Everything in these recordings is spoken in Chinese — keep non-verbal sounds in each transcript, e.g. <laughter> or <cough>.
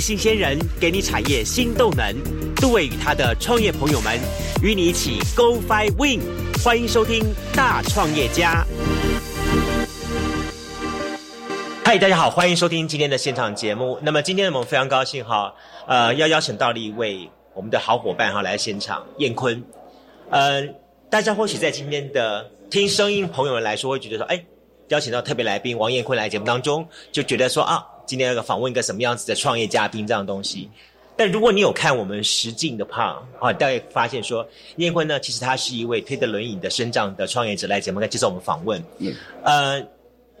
新鲜人给你产业新动能。杜伟与他的创业朋友们与你一起 Go Fly Win。欢迎收听《大创业家》。嗨，大家好，欢迎收听今天的现场节目。那么今天我们非常高兴哈，呃，要邀请到了一位我们的好伙伴哈来现场，燕坤。呃，大家或许在今天的听声音朋友们来说，会觉得说，哎，邀请到特别来宾王燕坤来节目当中，就觉得说啊，今天要访问一个什么样子的创业嘉宾这样的东西。但如果你有看我们实境的胖，啊，大概发现说，燕坤呢，其实他是一位推着轮椅的身障的创业者来节目来接受我们访问。嗯，呃。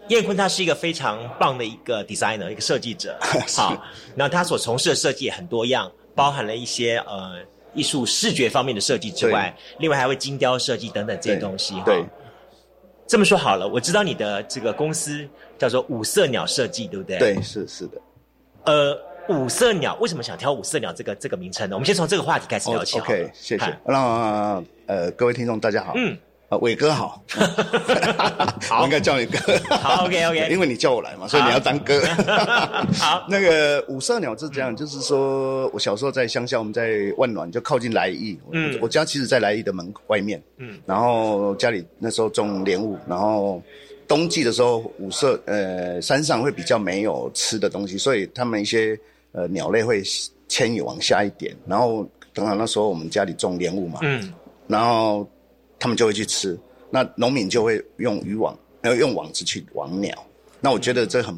燕坤他是一个非常棒的一个 designer，一个设计者。<laughs> 好，那他所从事的设计也很多样，包含了一些呃艺术视觉方面的设计之外，另外还会精雕设计等等这些东西。对，这么说好了，我知道你的这个公司叫做五色鸟设计，对不对？对，是是的。呃，五色鸟为什么想挑五色鸟这个这个名称呢？我们先从这个话题开始聊起。OK，谢谢。那呃，各位听众大家好。嗯。啊，伟哥好，<laughs> 我应该叫你哥。好，OK OK，因为你叫我来嘛，所以你要当哥。<laughs> 好，那个五色鸟是这样，就是说我小时候在乡下，我们在万暖，就靠近来义。嗯，我家其实，在来义的门外面。嗯，然后家里那时候种莲雾，然后冬季的时候，五色呃山上会比较没有吃的东西，所以他们一些呃鸟类会迁移往下一点。然后等好那时候我们家里种莲雾嘛，嗯，然后。他们就会去吃，那农民就会用渔网，要用网子去网鸟。那我觉得这很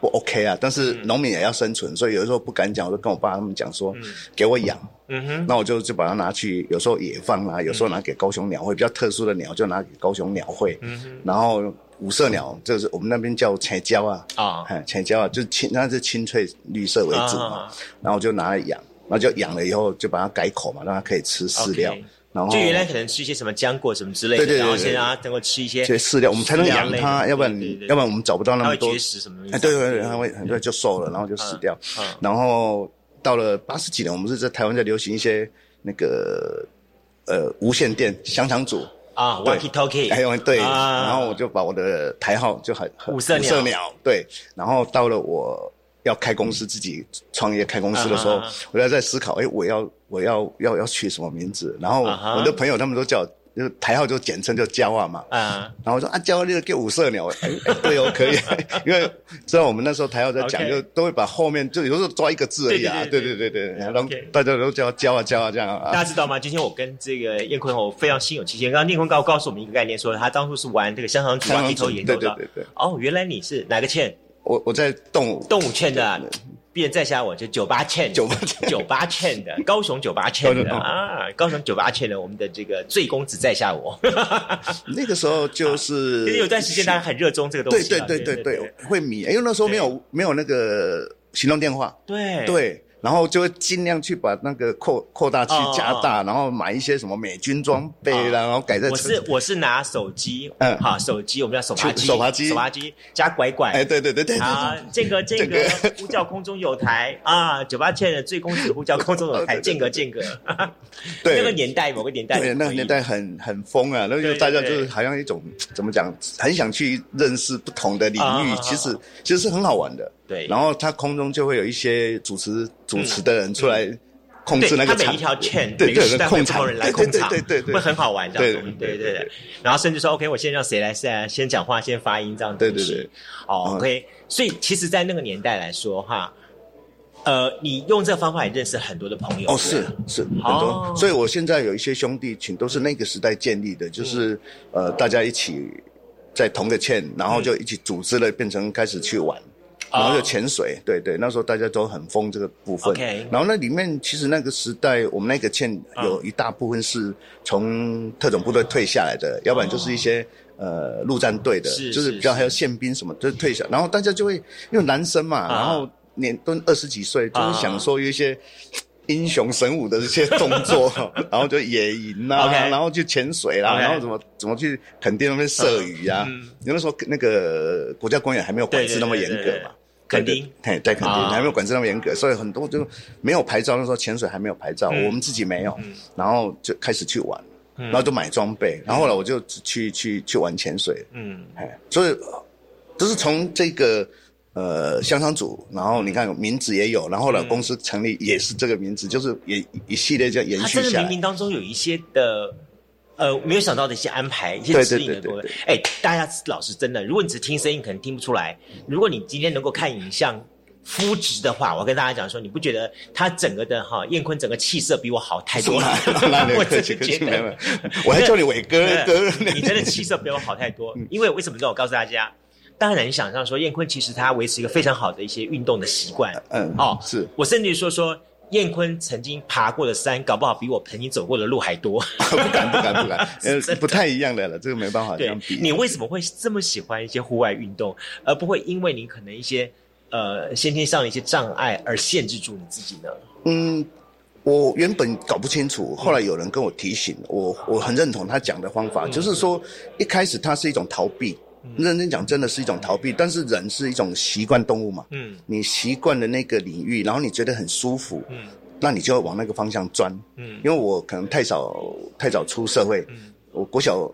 不 OK 啊。但是农民也要生存，所以有的时候不敢讲，我就跟我爸他们讲说，给我养。嗯哼。那我就就把它拿去，有时候野放啊，有时候拿给高雄鸟会，比较特殊的鸟就拿给高雄鸟会。嗯哼。然后五色鸟，就是我们那边叫彩椒啊。啊。彩椒啊，就青，那是青翠绿色为主嘛。然后我就拿来养，然后就养了以后就把它改口嘛，让它可以吃饲料。然后就原来可能吃一些什么浆果什么之类的，然后先让它能够吃一些饲料，我们才能养它，要不然要不然我们找不到那么多。绝食什么东西？哎，对对对，它会很多就瘦了，然后就死掉。然后到了八十几年，我们是在台湾在流行一些那个呃无线电香肠组啊，walkie talkie，还有对，然后我就把我的台号就很五色鸟，对，然后到了我。要开公司自己创业开公司的时候，我在在思考，哎，我要我要要要取什么名字？然后我的朋友他们都叫，就是台号就简称叫焦啊嘛。啊。然后我说啊，焦那个叫五色鸟，哎，<laughs> 对哦，可以，<laughs> 因为知道我们那时候台号在讲，就都会把后面就有时候抓一个字而已啊。对对对对，然后大家都叫焦啊焦啊这样啊。大家知道吗？今天我跟这个燕坤我非常心有戚戚。刚刚燕坤告告诉我们一个概念，说他当初是玩这个香肠组啊，一头研究的。对对对对。哦，原来你是哪个倩？我我在动物动物圈的，别人在下我就酒吧圈酒吧酒吧圈的高雄酒吧圈的啊，高雄酒吧圈的我们的这个醉公子在下我。<laughs> 那个时候就是，有段时间大家很热衷这个东西，对对对对对，会迷，因为那时候没有没有那个行动电话，对对。然后就会尽量去把那个扩扩大器加大，然后买一些什么美军装备然后改在。我是我是拿手机，嗯，好，手机我们叫手扒机，手扒机，手扒机加拐拐。哎，对对对对。啊，这个这个呼叫空中有台啊，九八千的最公子呼叫空中有台，<laughs> 间隔间隔。对。那个年代，某个年代。对，那个年代很很疯啊，那就大家就是好像一种怎么讲，很想去认识不同的领域，其实其实是很好玩的。对，然后它空中就会有一些主持主持的人出来控制那个场，每一条线，对对对，控场。人来控场，对对对，会很好玩，这样对对对。然后甚至说，OK，我先让谁来先先讲话，先发音，这样对对对。哦，OK，所以其实，在那个年代来说，哈，呃，你用这个方法也认识很多的朋友，哦，是是很多。所以我现在有一些兄弟群，都是那个时代建立的，就是呃，大家一起在同个圈，然后就一起组织了，变成开始去玩。然后就潜水，对对，那时候大家都很疯这个部分。然后那里面其实那个时代，我们那个舰有一大部分是从特种部队退下来的，要不然就是一些呃陆战队的，就是比较还有宪兵什么，就是退下。然后大家就会因为男生嘛，然后年都二十几岁，就是想说有一些英雄神武的这些动作，<laughs> 然后就野营呐，然后就潜水啦，然后怎么怎么去垦丁那边射鱼啊。有的时候那个国家公园还没有管制那么严格嘛。肯定，嘿，在肯定还没有管制那么严格，所以很多就没有牌照。那时候潜水还没有牌照，我们自己没有，然后就开始去玩，然后就买装备，然后后来我就去去去玩潜水，嗯，哎，所以都是从这个呃香肠组，然后你看名字也有，然后呢公司成立也是这个名字，就是也一系列就延续下来。这个冥冥当中有一些的。呃，没有想到的一些安排，一些指引的部分。哎，大家老实真的，如果你只听声音，可能听不出来。如果你今天能够看影像、肤质的话，我跟大家讲说，你不觉得他整个的哈燕坤整个气色比我好太多了？<laughs> <laughs> 我真的觉得，<laughs> 我还叫你伟哥哥，你真的气色比我好太多。因为为什么？我告诉大家，当然你想象说，燕坤其实他维持一个非常好的一些运动的习惯。嗯，哦，是我甚至说说。燕坤曾经爬过的山，搞不好比我曾经走过的路还多。<laughs> 不敢，不敢，不敢，<laughs> 呃，不太一样的了，这个没办法这样比。你为什么会这么喜欢一些户外运动，而不会因为你可能一些呃先天上的一些障碍而限制住你自己呢？嗯，我原本搞不清楚，后来有人跟我提醒，我我很认同他讲的方法，就是说一开始它是一种逃避。认真讲，真的是一种逃避。但是人是一种习惯动物嘛，嗯，你习惯了那个领域，然后你觉得很舒服，嗯，那你就要往那个方向钻，嗯。因为我可能太早太早出社会，嗯，我国小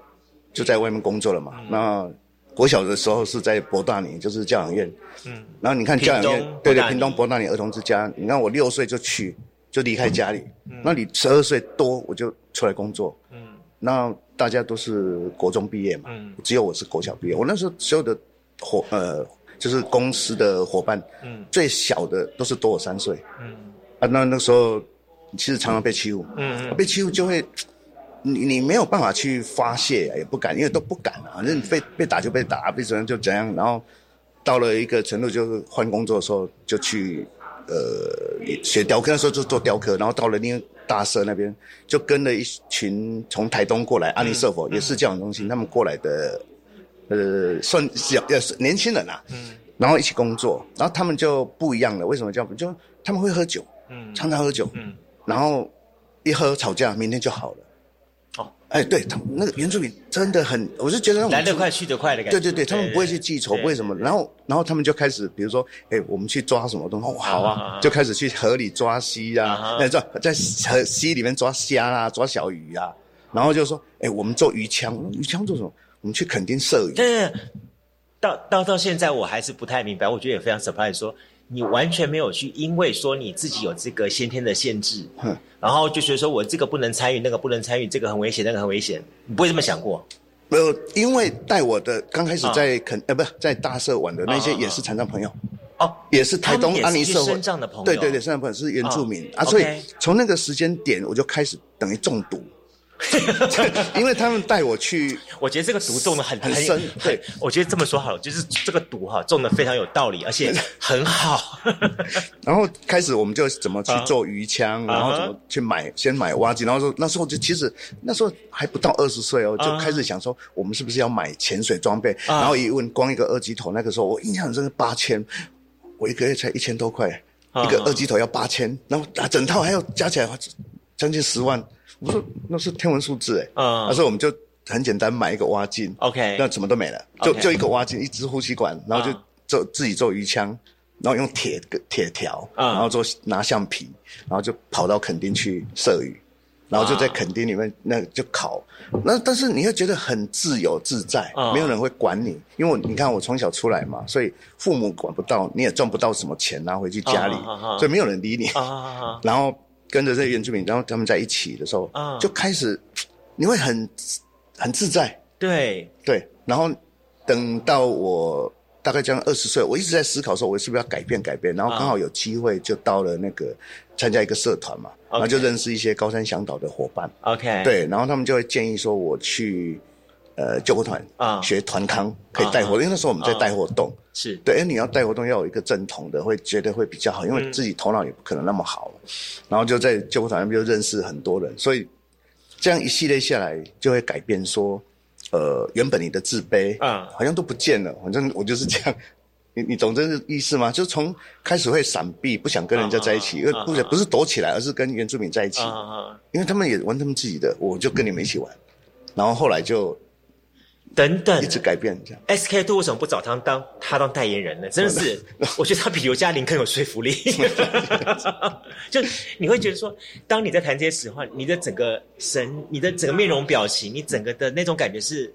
就在外面工作了嘛。那国小的时候是在博大里，就是教养院，嗯。然后你看教养院，对对，屏东博大里儿童之家。你看我六岁就去，就离开家里，那你十二岁多我就出来工作，嗯。那大家都是国中毕业嘛，嗯，只有我是国小毕业。我那时候所有的伙呃，就是公司的伙伴，嗯，最小的都是多我三岁，嗯，啊，那那时候其实常常被欺负，嗯，被欺负就会，你你没有办法去发泄，也不敢，因为都不敢啊，反正被被打就被打，被怎样就怎样。然后到了一个程度，就是换工作的时候就去呃学雕刻，的时候就做雕刻，然后到了另。大社那边就跟了一群从台东过来，安利社佛也是教养中心，他们过来的，呃，算小也是年轻人啊，嗯，然后一起工作，然后他们就不一样了，为什么叫就他们会喝酒，嗯，常常喝酒，嗯，然后一喝吵架，明天就好了。哎，对他们那个原住民真的很，我是觉得来得快去得快的感觉。对对对，他们不会去记仇，不会什么？然后然后他们就开始，比如说，哎，我们去抓什么东西？好啊，就开始去河里抓溪啊，那抓在河溪里面抓虾啊，抓小鱼啊。然后就说，哎，我们做鱼枪，鱼枪做什么？我们去垦丁射鱼。对，到到到现在我还是不太明白，我觉得也非常 surprise，说。你完全没有去，因为说你自己有这个先天的限制，然后就觉得说我这个不能参与，那个不能参与，这个很危险，那个很危险，你不会这么想过？没有，因为带我的刚开始在肯呃不是在大社玩的那些也是残障朋友，哦，也是台东安妮社会。的朋友，对对对，身障朋友是原住民。啊，所以从那个时间点我就开始等于中毒。<laughs> 因为他们带我去，<laughs> 我觉得这个毒中的很很深。对，我觉得这么说好了，就是这个毒哈中的非常有道理，而且很好。<laughs> 然后开始我们就怎么去做鱼枪，然后怎么去买，先买挖机，然后说那时候就其实那时候还不到二十岁哦，就开始想说我们是不是要买潜水装备？然后一问，光一个二级头，那个时候我印象真的八千，我一个月才一千多块，一个二级头要八千，然后整套还要加起来将近十万。我说那是天文数字哎，他说我们就很简单买一个挖镜，OK，那什么都没了，就就一个挖镜，一支呼吸管，然后就做自己做鱼枪，然后用铁铁条，然后做拿橡皮，然后就跑到垦丁去射鱼，然后就在垦丁里面那就烤，那但是你会觉得很自由自在，没有人会管你，因为你看我从小出来嘛，所以父母管不到，你也赚不到什么钱拿回去家里，所以没有人理你，然后。跟着这些原住民，然后他们在一起的时候，就开始你会很很自在。对对，然后等到我大概将二十岁，我一直在思考说，我是不是要改变改变？然后刚好有机会就到了那个参加一个社团嘛，然后就认识一些高山向导的伙伴。OK，对，然后他们就会建议说我去。呃，救国团啊，学团康可以带活动，因为那时候我们在带活动，是对。哎，你要带活动要有一个正统的，会觉得会比较好，因为自己头脑也不可能那么好。然后就在救国团那边就认识很多人，所以这样一系列下来，就会改变说，呃，原本你的自卑啊，好像都不见了。反正我就是这样，<laughs> 你你懂这个意思吗？就是从开始会闪避，不想跟人家在一起，因为不是不是躲起来，而是跟原住民在一起，因为他们也玩他们自己的，我就跟你们一起玩。然后后来就。等等，一直改变这样。SK two 为什么不找他当他当代言人呢？真的是，<laughs> 我觉得他比刘嘉玲更有说服力。<laughs> 就你会觉得说，当你在谈这些时候，你的整个神，你的整个面容表情，你整个的那种感觉是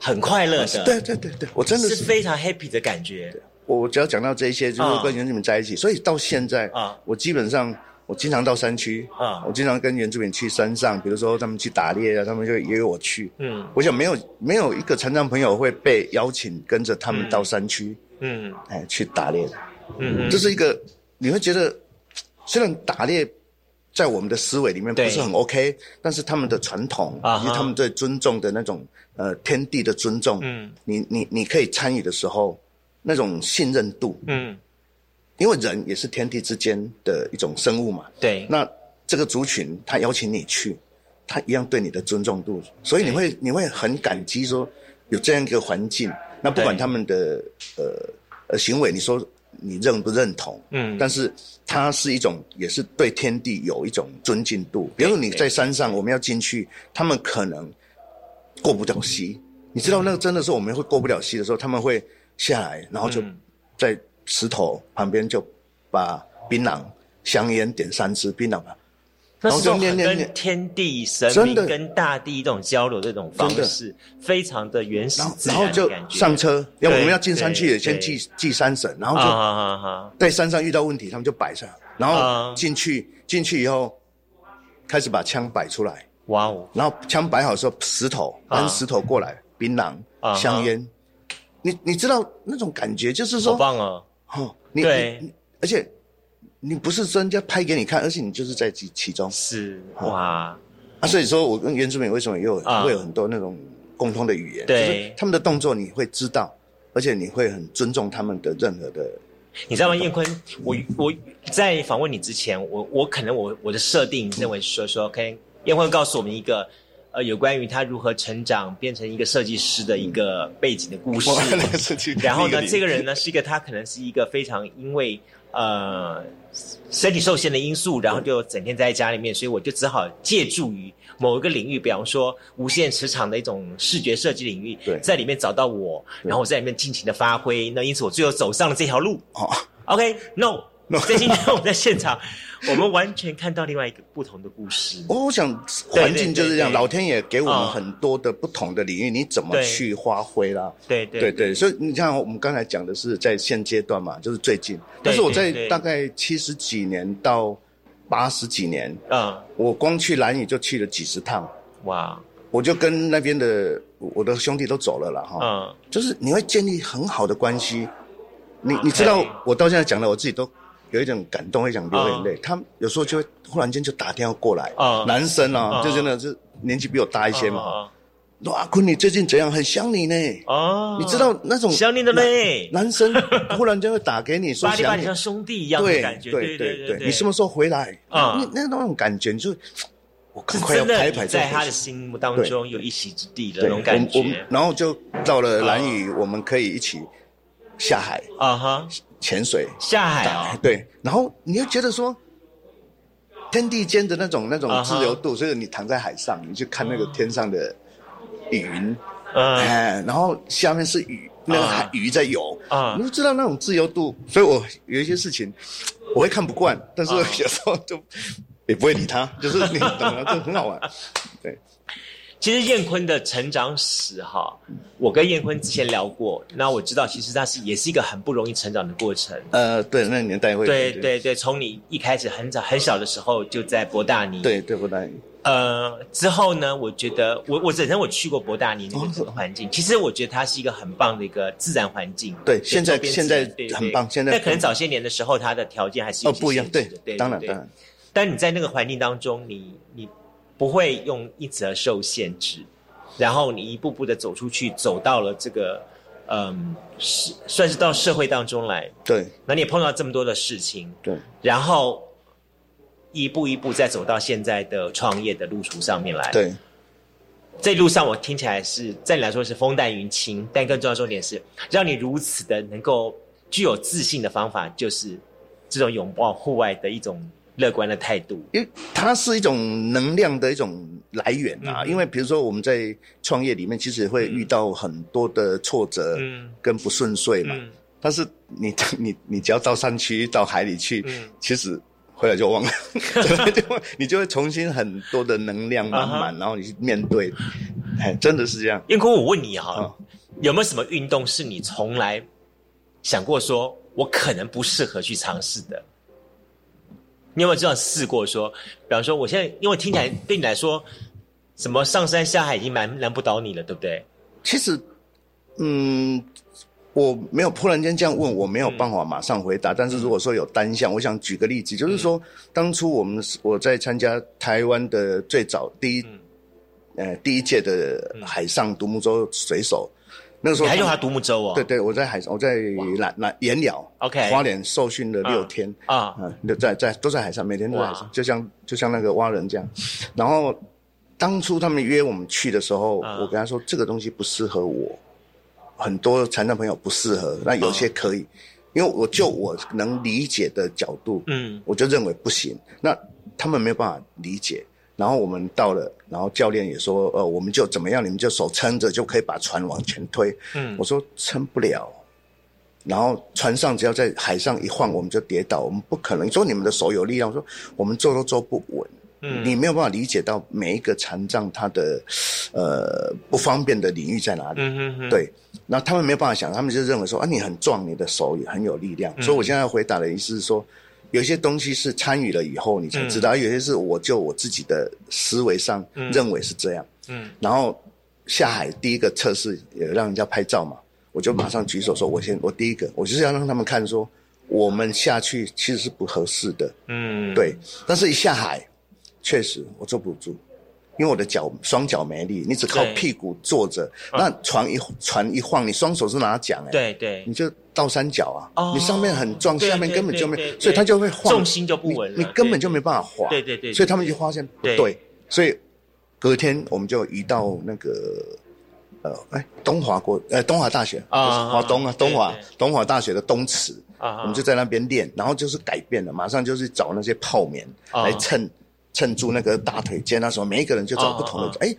很快乐的。对对对对，我真的是非常 happy 的感觉。我只要讲到这些，就是跟原住民在一起，所以到现在啊，我基本上我经常到山区啊，我经常跟原住民去山上，比如说他们去打猎啊，他们就约我去。嗯，我想没有没有一个残障朋友会被邀请跟着他们到山区，嗯，哎，去打猎的。嗯，这是一个你会觉得，虽然打猎在我们的思维里面不是很 OK，但是他们的传统以及他们对尊重的那种呃天地的尊重，嗯，你你你可以参与的时候，那种信任度，嗯，因为人也是天地之间的一种生物嘛，对，那这个族群他邀请你去，他一样对你的尊重度，所以你会你会很感激说有这样一个环境，那不管他们的呃呃行为，你说。你认不认同？嗯，但是它是一种，也是对天地有一种尊敬度。比如说你在山上，我们要进去，他们可能过不了溪。你知道，那个真的是我们会过不了溪的时候，他们会下来，然后就在石头旁边就把槟榔、香烟点三支槟榔吧。然后就跟天地神明、跟大地这种交流这种方式，非常的原始然后就上车，要我们要进山去，先祭祭山神，然后就在山上遇到问题，他们就摆上，然后进去进去以后，开始把枪摆出来。哇哦！然后枪摆好时候，石头搬石头过来，槟榔、香烟，你你知道那种感觉，就是说，好棒啊！哦，对，而且。你不是专家拍给你看，而且你就是在其其中。是哇，啊，所以说我跟原住民为什么又会有很多那种共通的语言？对，他们的动作你会知道，而且你会很尊重他们的任何的。你知道吗，燕坤？我我在访问你之前，我我可能我我的设定认为说说，OK，燕坤告诉我们一个呃有关于他如何成长变成一个设计师的一个背景的故事。然后呢，这个人呢是一个他可能是一个非常因为。呃，身体受限的因素，然后就整天在家里面，所以我就只好借助于某一个领域，比方说无限磁场的一种视觉设计领域，在里面找到我，然后我在里面尽情的发挥。那因此我最后走上了这条路。OK，No。在今天我们在现场，我们完全看到另外一个不同的故事。我想环境就是这样，老天爷给我们很多的不同的领域，你怎么去发挥啦？对对对，所以你像我们刚才讲的是在现阶段嘛，就是最近。但是我在大概七十几年到八十几年，嗯，我光去兰屿就去了几十趟。哇！我就跟那边的我的兄弟都走了了哈。嗯，就是你会建立很好的关系。你你知道，我到现在讲的，我自己都。有一种感动，会想流眼泪。他有时候就会忽然间就打电话过来，男生啊，就真的是年纪比我大一些嘛。阿，坤，你最近怎样？很想你呢。哦，你知道那种想你的嘞。男生 <laughs> 忽然间会打给你，说想你，像兄弟一样的感觉。对对对对，你什么时候回来？啊，那那种感觉就，<tsk> 我赶快要拍拍。在他的心目当中有一席之地的那种感觉。然后就到了蓝屿，我们可以一起下海。啊哈。潜水。下海啊，对，然后你又觉得说，天地间的那种那种自由度，所以你躺在海上，你去看那个天上的云，哎，然后下面是雨，那个海鱼在游，啊，你就知道那种自由度。所以我有一些事情我会看不惯，但是有时候就也不会理他，就是你懂了，就很好玩，对。其实燕坤的成长史哈，我跟燕坤之前聊过，那我知道其实他是也是一个很不容易成长的过程。呃，对，那个年代会。对对对，从你一开始很早很小的时候就在博大尼。对对，博大尼。呃，之后呢，我觉得我我本身我去过博大尼那个环境，<laughs> 其实我觉得它是一个很棒的一个自然环境。对，现在现在很棒。现在但可能早些年的时候，它的条件还是哦不一样。对对，当然当然。但你在那个环境当中，你你。不会用一则受限制，然后你一步步的走出去，走到了这个，嗯，是算是到社会当中来。对，那你也碰到这么多的事情。对，然后一步一步再走到现在的创业的路途上面来。对，这路上我听起来是在你来说是风淡云轻，但更重要重点是让你如此的能够具有自信的方法，就是这种拥抱户外的一种。乐观的态度，因为它是一种能量的一种来源啊。因为比如说我们在创业里面，其实会遇到很多的挫折跟不顺遂嘛。但是你你你只要到山区、到海里去，嗯其实回来就忘了，就 <laughs> 你就会重新很多的能量满满，然后你去面对。哎，真的是这样。燕坤，我问你哈，有没有什么运动是你从来想过说我可能不适合去尝试的？你有没有这样试过？说，比方说，我现在因为听起来对你来说，什么上山下海已经难难不倒你了，对不对？其实，嗯，我没有突然间这样问，我没有办法马上回答。但是如果说有单项，我想举个例子，就是说，当初我们我在参加台湾的最早第一，呃，第一届的海上独木舟水手。那个时候还用他独木舟哦。对对，我在海，我在南南岩鸟，OK，花莲受训了六天啊，嗯，在在都在海上，每天都在海上，就像就像那个蛙人这样。然后当初他们约我们去的时候，我跟他说这个东西不适合我，很多残障朋友不适合，那有些可以，因为我就我能理解的角度，嗯，我就认为不行，那他们没有办法理解。然后我们到了，然后教练也说，呃，我们就怎么样，你们就手撑着就可以把船往前推。嗯，我说撑不了。然后船上只要在海上一晃，我们就跌倒，我们不可能。说你们的手有力量，我说我们坐都坐不稳。嗯，你没有办法理解到每一个残障他的，呃，不方便的领域在哪里。嗯嗯嗯。对，那他们没有办法想，他们就认为说啊，你很壮，你的手也很有力量。所以我现在回答的意思是说。有些东西是参与了以后你才知道，有些是我就我自己的思维上认为是这样。嗯，然后下海第一个测试也让人家拍照嘛，我就马上举手说：“我先我第一个，我就是要让他们看说我们下去其实是不合适的。”嗯，对。但是一下海，确实我坐不住，因为我的脚双脚没力，你只靠屁股坐着，那船一船一晃，你双手是拿桨哎，对对，你就。倒三角啊！你上面很壮，下面根本就没，所以它就会晃，重心就不稳，你根本就没办法滑。对对对，所以他们就发现不对，所以隔天我们就移到那个呃，哎，东华国呃东华大学啊，华东啊，东华东华大学的东池啊，我们就在那边练，然后就是改变了，马上就是找那些泡棉来衬衬住那个大腿间，啊什么每一个人就找不同的，哎，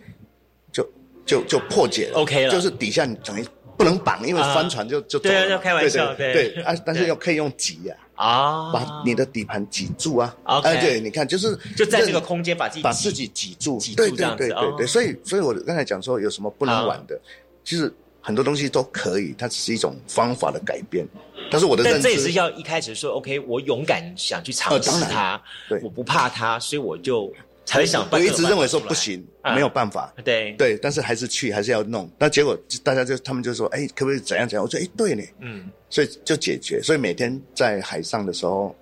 就就就破解了，OK 了，就是底下你等于。不能绑，因为翻船就就对啊，要开玩笑，对。对啊，<laughs> 但是又可以用挤呀啊，把你的底盘挤住啊，OK，对，你看就是就在这个空间把自己把自己挤住，挤住这样子，对对对，所以所以我刚才讲说有什么不能玩的，其实很多东西都可以，它只是一种方法的改变。但是我的认知，这也是要一开始说 OK，我勇敢想去尝试它，对，我不怕它，所以我就。才想，我一直认为说不行，没有办法。对对，但是还是去，还是要弄。那结果大家就他们就说，哎，可不可以怎样怎样？我说，哎，对呢。嗯，所以就解决。所以每天在海上的时候，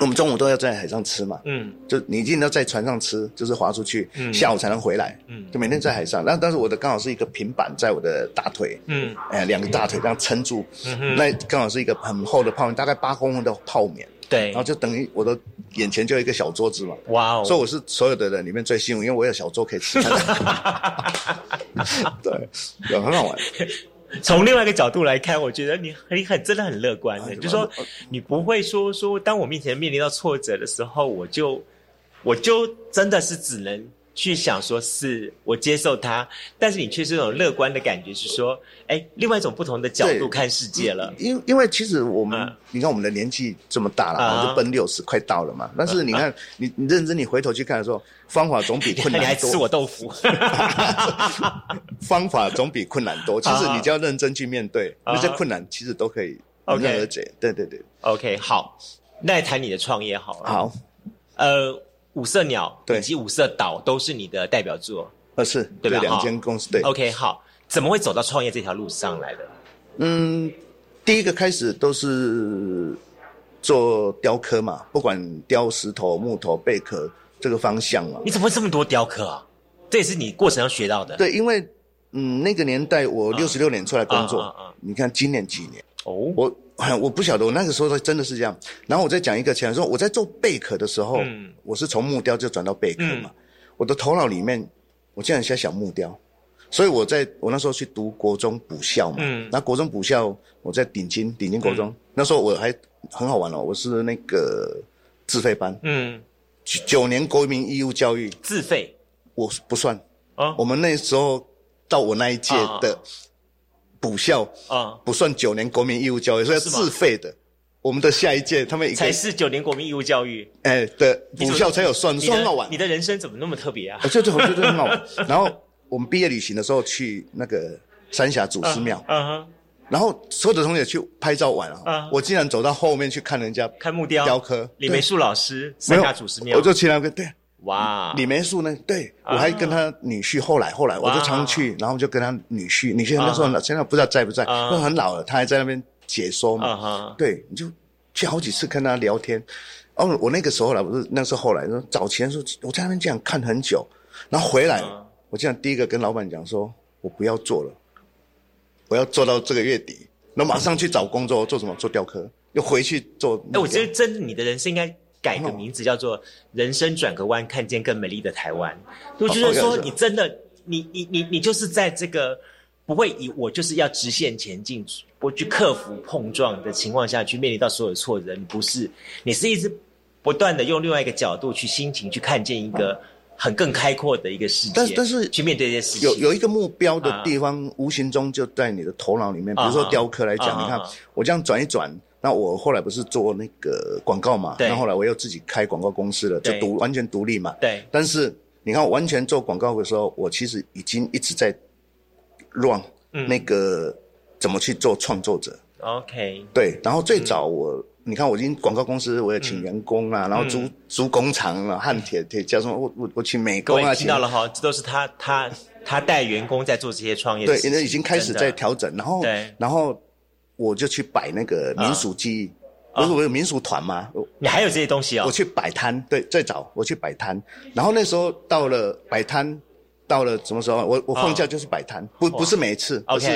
我们中午都要在海上吃嘛。嗯，就你一定要在船上吃，就是划出去，下午才能回来。嗯，就每天在海上。那但是我的刚好是一个平板在我的大腿。嗯，哎，两个大腿这样撑住。嗯那刚好是一个很厚的泡面，大概八公分的泡面。对，然后就等于我的眼前就有一个小桌子嘛，哇哦！所以我是所有的人里面最幸运，因为我有小桌可以吃。<laughs> 对，有很好玩。从另外一个角度来看，我觉得你很很真的很乐观的，就说你不会说说，当我面前面临到挫折的时候，我就我就真的是只能。去想说是我接受它，但是你却是那种乐观的感觉，是说，哎，另外一种不同的角度看世界了。因因为其实我们，你看我们的年纪这么大了，就奔六十快到了嘛。但是你看，你你认真你回头去看的时候，方法总比困难多。<laughs> 你还吃我豆腐？<laughs> 方法总比困难多。<laughs> 其实你只要认真去面对那些困难，其实都可以迎刃而解。对对对。OK，好，那来谈你的创业好了。好，呃。五色鸟以及五色岛都是你的代表作，呃是，对吧？两间公司对。OK，好，怎么会走到创业这条路上来的？嗯，第一个开始都是做雕刻嘛，不管雕石头、木头、贝壳这个方向嘛。你怎么会这么多雕刻啊？这也是你过程要学到的。对，因为嗯，那个年代我六十六年出来工作，你看今年几年？哦，我。我不晓得，我那个时候真的是这样。然后我再讲一个前说我在做贝壳的时候，我是从木雕就转到贝壳嘛。我的头脑里面，我竟然在想木雕，所以我在我那时候去读国中补校嘛。那国中补校，我在顶金顶金国中，那时候我还很好玩哦，我是那个自费班。嗯，九年国民义务教育自费，我不算啊。我们那时候到我那一届的。补校啊，不算九年国民义务教育，所以要自费的。我们的下一届他们才是九年国民义务教育，哎，的补校才有算，算好玩。你的人生怎么那么特别啊？就就我觉得很好玩。<laughs> 然后我们毕业旅行的时候去那个三峡祖师庙，嗯哼，然后所有的同学去拍照玩啊，我竟然走到后面去看人家看木雕雕刻。李梅树老师三峡祖师庙，我就去那个对。哇，李梅树呢？对我还跟他女婿，后来后来我就常去，然后就跟他女婿，女婿那时候现在不知道在不在，都很老了，他还在那边解说嘛。对，你就去好几次跟他聊天。哦，我那个时候来，不是那是后来，说早前时候我在那边这样看很久，然后回来，我这样第一个跟老板讲说，我不要做了，我要做到这个月底，那马上去找工作，做什么？做雕刻，又回去做。哎，我觉得真你的人生应该。改个名字叫做“人生转个弯，看见更美丽的台湾”。我觉得说，你真的，你你你你就是在这个不会以我就是要直线前进，不去克服碰撞的情况下去面临到所有挫折。你不是，你是一直不断的用另外一个角度去心情去看见一个很更开阔的一个世界。但但是去面对这些事情，有有一个目标的地方，无形中就在你的头脑里面。比如说雕刻来讲，你看我这样转一转。那我后来不是做那个广告嘛？那后来我又自己开广告公司了，就独完全独立嘛。对。但是你看，完全做广告的时候，我其实已经一直在乱那个怎么去做创作者。OK。对。然后最早我，你看我已经广告公司，我也请员工啊，然后租租工厂啊，焊铁铁加什么，我我我请美工啊。听到了哈，这都是他他他带员工在做这些创业。对，现在已经开始在调整，然后然后。我就去摆那个民俗技艺，不是我有民俗团吗？你还有这些东西啊？我去摆摊，对，最早我去摆摊，然后那时候到了摆摊，到了什么时候？我我放假就是摆摊，不不是每一次，而是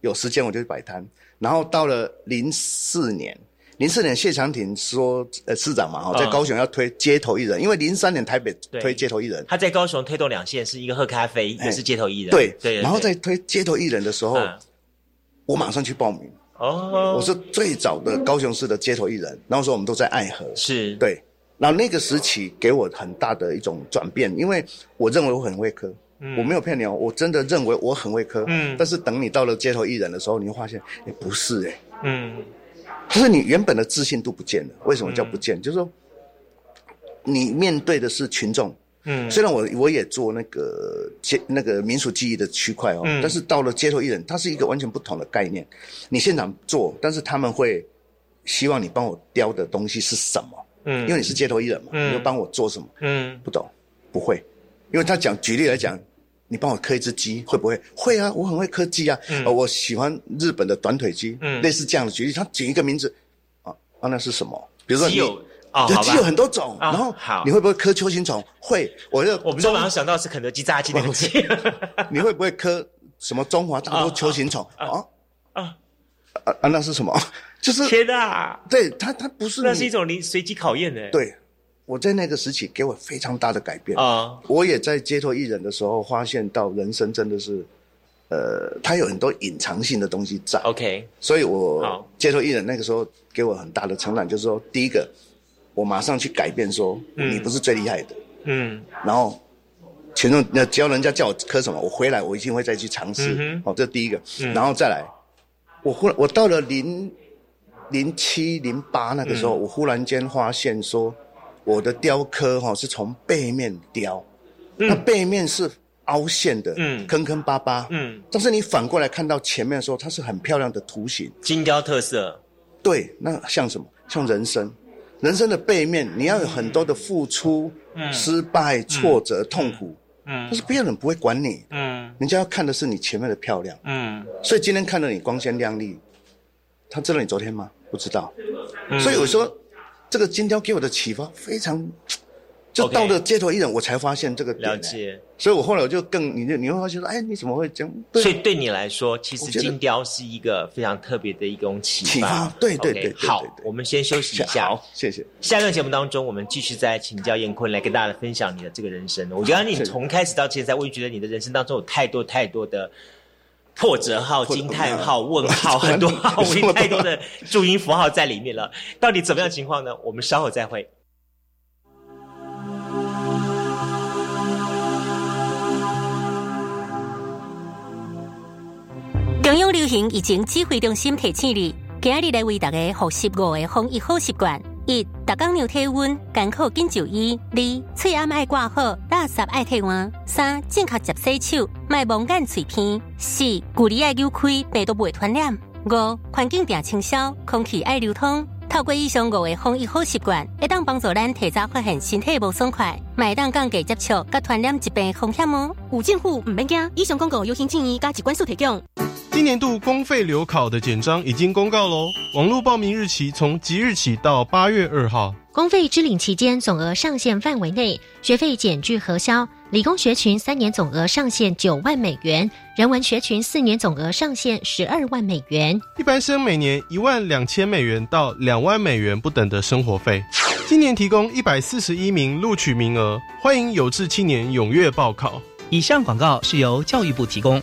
有时间我就去摆摊。然后到了零四年，零四年谢长廷说，呃，市长嘛，哈，在高雄要推街头艺人，因为零三年台北推街头艺人，他在高雄推动两线，是一个喝咖啡，一个是街头艺人，对对。然后在推街头艺人的时候，我马上去报名。哦，我是最早的高雄市的街头艺人，那时候我们都在爱河，是对。然后那个时期给我很大的一种转变，因为我认为我很会磕，我没有骗你哦，我真的认为我很会磕。嗯。但是等你到了街头艺人的时候，你会发现，哎，不是哎。嗯。就是你原本的自信度不见了。为什么叫不见？就是说，你面对的是群众。嗯，虽然我我也做那个街那个民俗记忆的区块哦，但是到了街头艺人，它是一个完全不同的概念。你现场做，但是他们会希望你帮我雕的东西是什么？嗯，因为你是街头艺人嘛，你要帮我做什么？嗯，不懂，不会。因为他讲举例来讲，你帮我刻一只鸡会不会？会啊，我很会刻鸡啊。嗯，我喜欢日本的短腿鸡，嗯，类似这样的举例，他举一个名字啊啊，那是什么？比如说你。哦，鸡有很多种，然后你会不会磕球形虫？会，我就我们都马上想到是肯德基炸鸡那个鸡。<laughs> 你会不会磕什么中华大陆球形虫？啊啊啊啊！那是什么？<laughs> 就是天哪！对它，它不是那是一种你随机考验的。对，我在那个时期给我非常大的改变啊！我也在街头艺人的时候发现到人生真的是，呃，他有很多隐藏性的东西在。OK，所以我街头艺人那个时候给我很大的成长，就是说第一个。我马上去改变，说你不是最厉害的。嗯，然后群众那只要人家叫我磕什么，我回来我一定会再去尝试。哦，这第一个，嗯然后再来，我忽然我到了零零七零八那个时候，我忽然间发现说，我的雕刻哈是从背面雕，那背面是凹陷的，嗯，坑坑巴巴，嗯，但是你反过来看到前面的时候，它是很漂亮的图形，精雕特色。对，那像什么？像人生。人生的背面，你要有很多的付出、失败、挫折、痛苦，但是别人不会管你，人家要看的是你前面的漂亮。所以今天看到你光鲜亮丽，他知道你昨天吗？不知道。所以我说，这个金雕给我的启发非常。就到了街头艺人，我才发现这个了解，所以我后来我就更，你就你会发现说，哎，你怎么会这样？对所以对你来说，其实金雕是一个非常特别的一种启发。对对对，好，我们先休息一下。好，谢谢。下一段节目当中，我们继续再请教燕坤来跟大家分享你的这个人生。我觉得你从开始到现在，我就觉得你的人生当中有太多太多的破折号、惊叹号、问号，<laughs> 很多号，太多的注音符号在里面了。到底怎么样情况呢？我们稍后再会。中央流行疫情指挥中心提醒你，今日来为大家复习五个防疫好习惯：一、大刚量体温，干口紧就医；二、喙暗爱挂号，垃圾爱替换；三、正确接洗手，卖忘干嘴片；四、距离爱扭开，病毒袂传染。五、环境定清消，空气爱流通。透过以上五个防疫好习惯，会当帮助咱提早发现身体无爽快，买当降低接触甲传染疾病风险哦。有政府唔免惊，以上广告由行建议加机关署提供。今年度公费留考的简章已经公告喽，网络报名日期从即日起到八月二号。公费支领期间总额上限范围内，学费减据核销。理工学群三年总额上限九万美元，人文学群四年总额上限十二万美元。一般生每年一万两千美元到两万美元不等的生活费。今年提供一百四十一名录取名额，欢迎有志青年踊跃报考。以上广告是由教育部提供。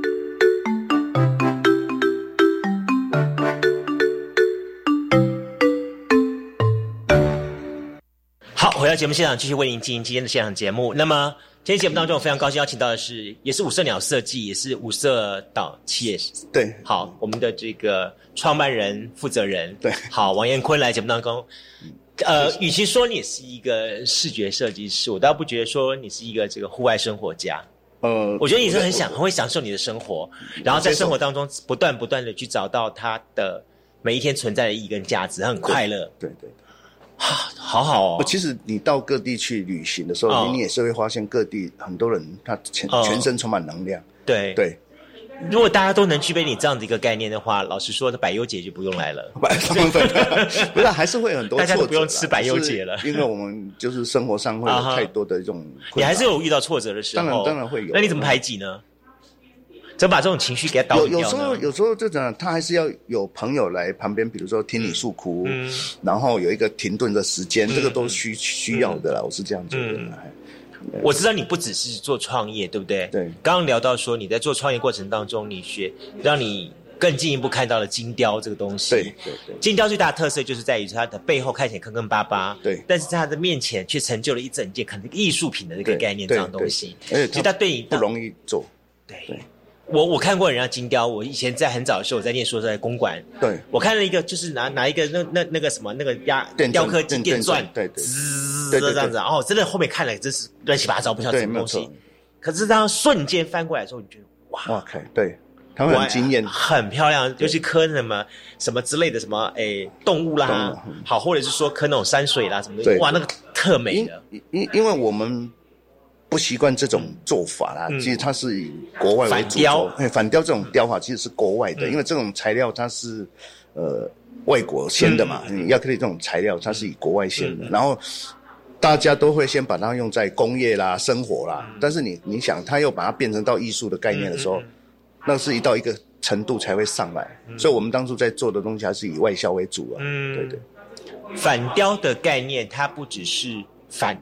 好，回到节目现场，继续为您进行今天的现场节目。那么，今天节目当中，我非常高兴邀请到的是，也是五色鸟设计，也是五色岛企业对，好，我们的这个创办人、负责人，对，好，王彦坤来节目当中。呃，与其说你是一个视觉设计师，我倒不觉得说你是一个这个户外生活家。呃，我觉得你是很享，很会享受你的生活，然后在生活当中不断不断的去找到它的每一天存在的意义跟价值，很快乐。对对。<sighs> 好好哦！其实你到各地去旅行的时候，你也是会发现各地很多人他全全身充满能量。对对，如果大家都能具备你这样的一个概念的话，老实说，百优姐就不用来了。<laughs> <laughs> 不是，还是会很多大家都不用吃百优解了，因为我们就是生活上会有太多的这种。你还是有遇到挫折的时候，当然当然会有。那你怎么排挤呢？怎么把这种情绪给它导有有时候，有时候就讲，他还是要有朋友来旁边，比如说听你诉苦，然后有一个停顿的时间，这个都需需要的啦。我是这样觉得。我知道你不只是做创业，对不对？对。刚刚聊到说你在做创业过程当中，你学让你更进一步看到了金雕这个东西。对对对。金雕最大的特色就是在于它的背后看起来坑坑巴巴，对。但是在它的面前却成就了一整件可能艺术品的这个概念这样东西。而且其实它对你不容易做。对。我我看过人家金雕，我以前在很早的时候我在念书在公馆，对我看了一个就是拿拿一个那那那个什么那个压雕刻金电钻，对对，滋这样子，哦，真的后面看了真是乱七八糟，不晓得什么东西。可是当瞬间翻过来的时候，你觉得哇哇，对，很惊艳，很漂亮，尤其刻什么什么之类的什么诶动物啦，好，或者是说刻那种山水啦什么的，哇，那个特美的。因因为我们。不习惯这种做法啦，其实它是以国外为主。反雕，反雕这种雕法其实是国外的，因为这种材料它是呃外国先的嘛，亚克力这种材料它是以国外先的，然后大家都会先把它用在工业啦、生活啦，但是你你想，它又把它变成到艺术的概念的时候，那是一到一个程度才会上来，所以我们当初在做的东西还是以外销为主啊。嗯，对对。反雕的概念，它不只是反。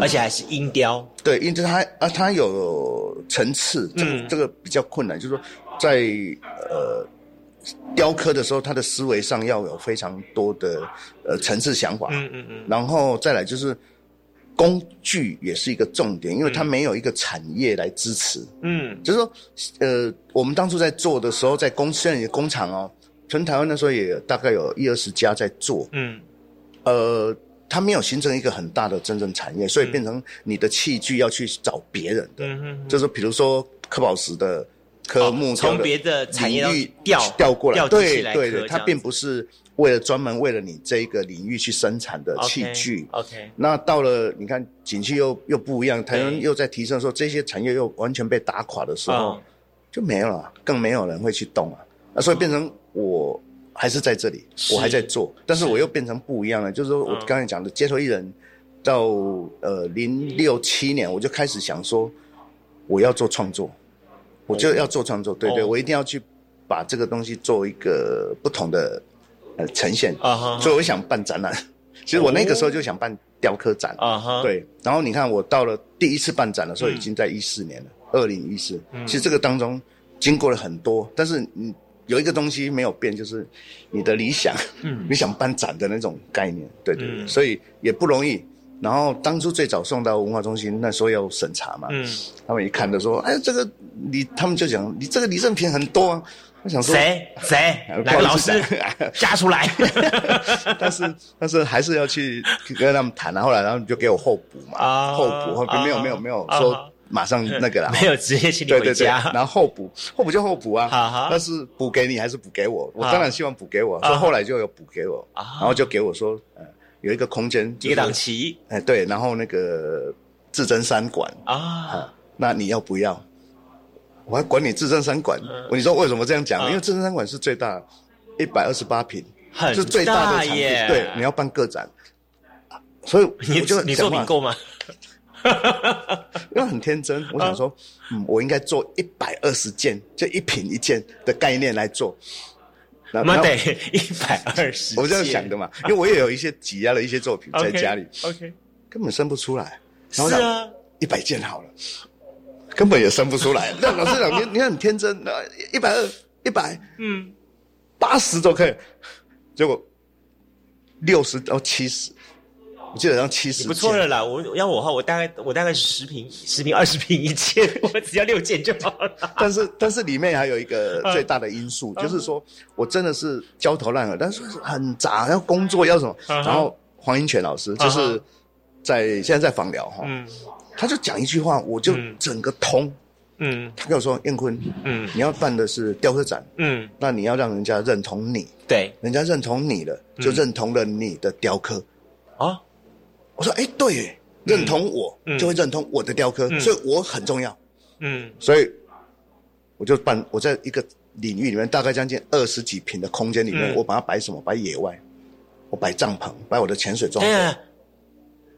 而且还是音雕，对，因为它啊，它有层次，这个这个比较困难，就是说，在呃雕刻的时候，他的思维上要有非常多的呃层次想法，嗯嗯嗯，然后再来就是工具也是一个重点，因为它没有一个产业来支持，嗯，就是说，呃，我们当初在做的时候，在公司里的工厂哦，全台湾那时候也大概有一二十家在做，嗯，呃，它没有形成一个很大的真正产业，所以变成你的器具要去找别人的，就是比如说科宝石的科目从别的产业领域调调过来，对对对，它并不是为了专门为了你这一个领域去生产的器具。OK，那到了你看景气又又不一样，台湾又在提升的时候，这些产业又完全被打垮的时候，嗯就没有了，更没有人会去动啊。那所以变成我还是在这里，我还在做，但是我又变成不一样了。就是说我嗯刚才讲的街头艺人，到呃零六七年，我就开始想说，我要做创作，我就要做创作，对对，哦我一定要去把这个东西做一个不同的呃呈现。所以我想办展览。<laughs> 其实我那个时候就想办雕刻展，啊哈，，对。然后你看，我到了第一次办展的时候，嗯已经在一四年了，二零一四。嗯其实这个当中经过了很多，但是你有一个东西没有变，就是你的理想，嗯。<laughs> 你想办展的那种概念，对对对，嗯。所以也不容易。然后当初最早送到文化中心，那时候要审查嘛，嗯，他们一看就说：“哎，这个你，他们就讲你这个礼赠品很多啊。”我想说，谁？谁？<laughs> 个老师？<laughs> 加出来？但是但是还是要去跟他们谈啊。后来然后你就给我候补嘛，啊候补后没有没有没有啊说马上那个啦，没有直接请你对对对，回家，然后候补候补就候补啊。哈哈，但是补给你还是补给我，我啊当然希望补给我，啊。所以后来就有补给我，啊。然后就给我说，呃，有一个空间，一个档，期。哎对，然后那个至真三馆啊，啊，那你要不要？我还管你至真三馆，嗯。你说为什么这样讲？啊。因为至真三馆是最大，一百二十八平，是最大的场地，对，你要办个展，所以你就你作品够吗？<laughs> 因为很天真，我想说，嗯，我应该做一百二十件，就一品一件的概念来做。那妈然后得一百二十，我这样想的嘛，因为我也有一些挤压的一些作品在家里，OK，根本生不出来。是然后啊，一百件好了，根本也生不出来。那老师 <laughs> 讲，你你很天真，那一百二、一百、嗯，八十都可以，结果六十到七十，我记得好像七十不错了啦。我要我的话，我大概我大概十瓶十瓶二十瓶一件，<laughs> 我只要六件就好了。<laughs> 但是但是里面还有一个嗯最大的因素，就是说我真的是焦头烂额，但是很杂，要工作要什么。嗯然后黄英权老师就是在现在在访聊哈，嗯他就讲一句话，我就嗯整个通。嗯他跟我说：“燕坤，嗯你要办的是雕刻展，嗯，那你要让人家认同你，对人家认同你了，就嗯认同了你的雕刻。啊，我说：“哎，对耶，认同我嗯。就会认同我的雕刻，嗯。所以我很重要。嗯。所以我就办，我在一个领域里面，大概将近二十几平的空间里面，嗯。我把它摆什么？摆野外，我摆帐篷，摆我的潜水装备。对啊，